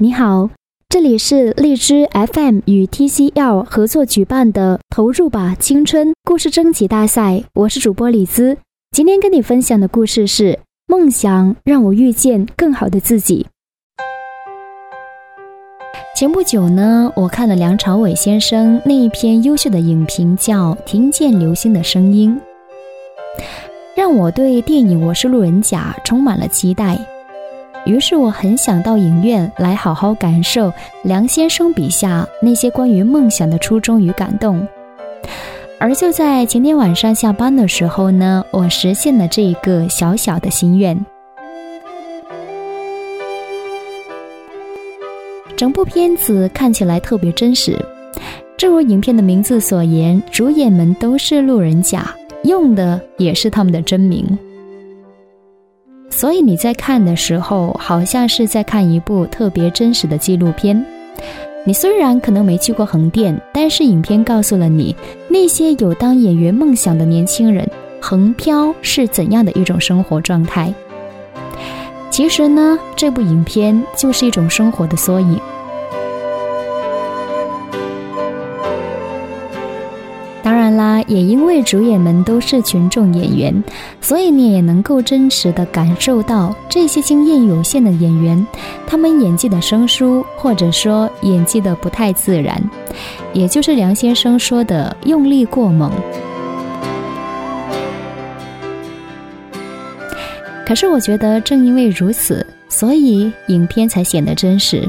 你好，这里是荔枝 FM 与 TCL 合作举办的“投入吧青春”故事征集大赛，我是主播李姿。今天跟你分享的故事是《梦想让我遇见更好的自己》。前不久呢，我看了梁朝伟先生那一篇优秀的影评，叫《听见流星的声音》，让我对电影《我是路人甲》充满了期待。于是我很想到影院来好好感受梁先生笔下那些关于梦想的初衷与感动。而就在前天晚上下班的时候呢，我实现了这一个小小的心愿。整部片子看起来特别真实，正如影片的名字所言，主演们都是路人甲，用的也是他们的真名。所以你在看的时候，好像是在看一部特别真实的纪录片。你虽然可能没去过横店，但是影片告诉了你，那些有当演员梦想的年轻人，横漂是怎样的一种生活状态。其实呢，这部影片就是一种生活的缩影。啦，也因为主演们都是群众演员，所以你也能够真实的感受到这些经验有限的演员，他们演技的生疏，或者说演技的不太自然，也就是梁先生说的用力过猛。可是我觉得，正因为如此，所以影片才显得真实。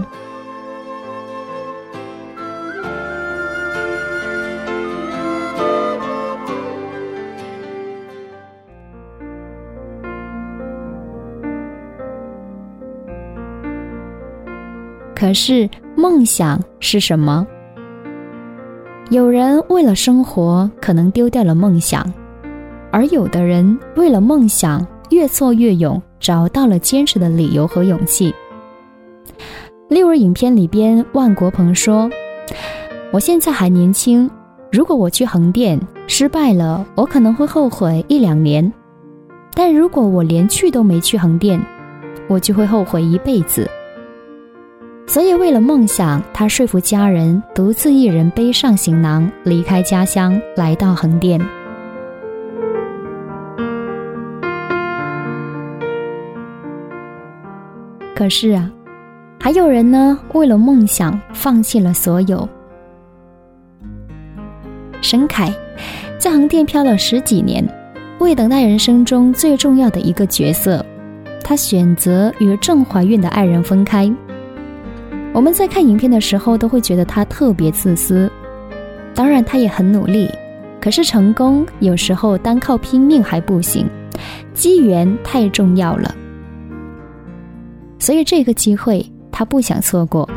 可是，梦想是什么？有人为了生活，可能丢掉了梦想，而有的人为了梦想。越挫越勇，找到了坚持的理由和勇气。例如，影片里边，万国鹏说：“我现在还年轻，如果我去横店失败了，我可能会后悔一两年；但如果我连去都没去横店，我就会后悔一辈子。”所以，为了梦想，他说服家人，独自一人背上行囊，离开家乡，来到横店。可是啊，还有人呢，为了梦想放弃了所有。沈凯在横店漂了十几年，为等待人生中最重要的一个角色，他选择与正怀孕的爱人分开。我们在看影片的时候，都会觉得他特别自私。当然，他也很努力，可是成功有时候单靠拼命还不行，机缘太重要了。所以这个机会他不想错过，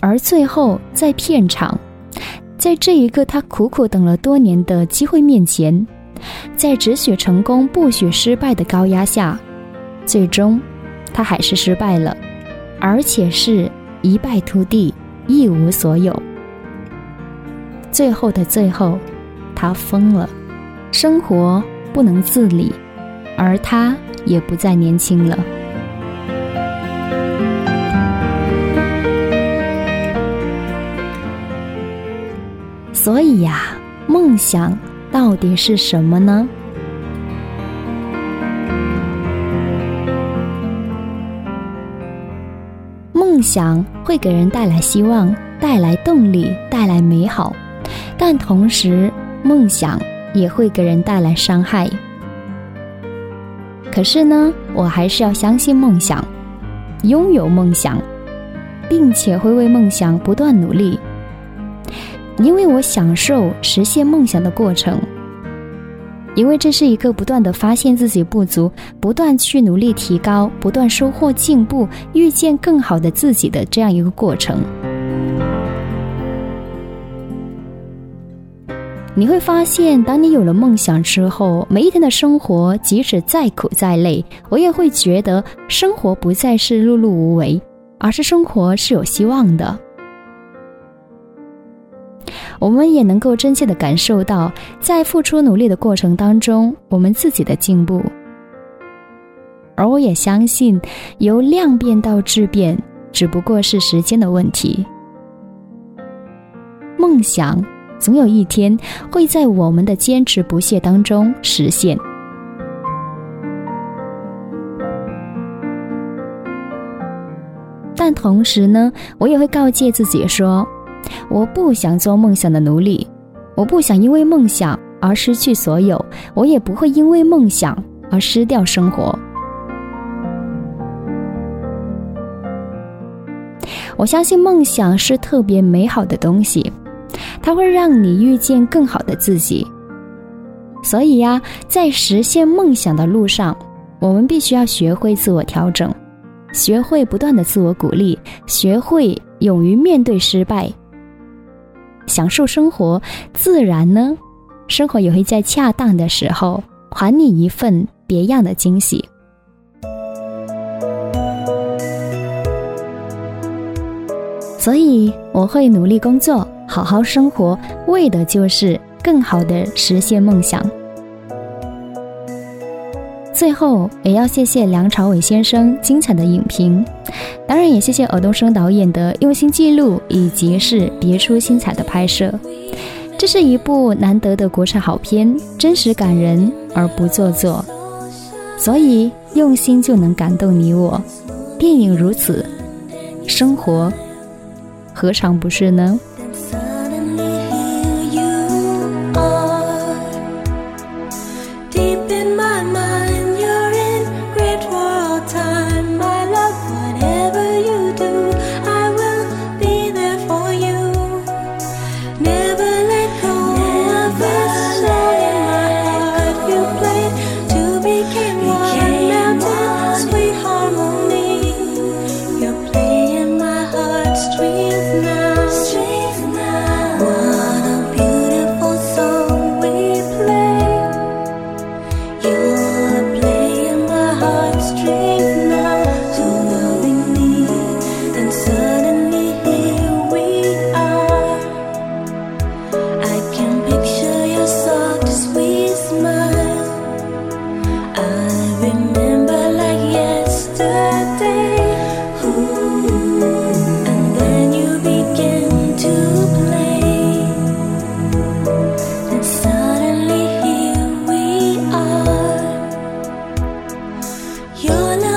而最后在片场，在这一个他苦苦等了多年的机会面前，在只许成功不许失败的高压下，最终他还是失败了，而且是一败涂地，一无所有。最后的最后，他疯了，生活不能自理。而他也不再年轻了，所以呀，梦想到底是什么呢？想会给人带来希望，带来动力，带来美好，但同时，梦想也会给人带来伤害。可是呢，我还是要相信梦想，拥有梦想，并且会为梦想不断努力，因为我享受实现梦想的过程，因为这是一个不断的发现自己不足，不断去努力提高，不断收获进步，遇见更好的自己的这样一个过程。你会发现，当你有了梦想之后，每一天的生活，即使再苦再累，我也会觉得生活不再是碌碌无为，而是生活是有希望的。我们也能够真切的感受到，在付出努力的过程当中，我们自己的进步。而我也相信，由量变到质变，只不过是时间的问题。梦想总有一天会在我们的坚持不懈当中实现。但同时呢，我也会告诫自己说，我不想做梦想的奴隶，我不想因为梦想而失去所有，我也不会因为梦想而失掉生活。我相信梦想是特别美好的东西，它会让你遇见更好的自己。所以呀，在实现梦想的路上，我们必须要学会自我调整。学会不断的自我鼓励，学会勇于面对失败，享受生活，自然呢，生活也会在恰当的时候还你一份别样的惊喜。所以我会努力工作，好好生活，为的就是更好的实现梦想。最后，也要谢谢梁朝伟先生精彩的影评，当然也谢谢尔冬升导演的用心记录以及是别出心裁的拍摄。这是一部难得的国产好片，真实感人而不做作，所以用心就能感动你我。电影如此，生活何尝不是呢 dream. all I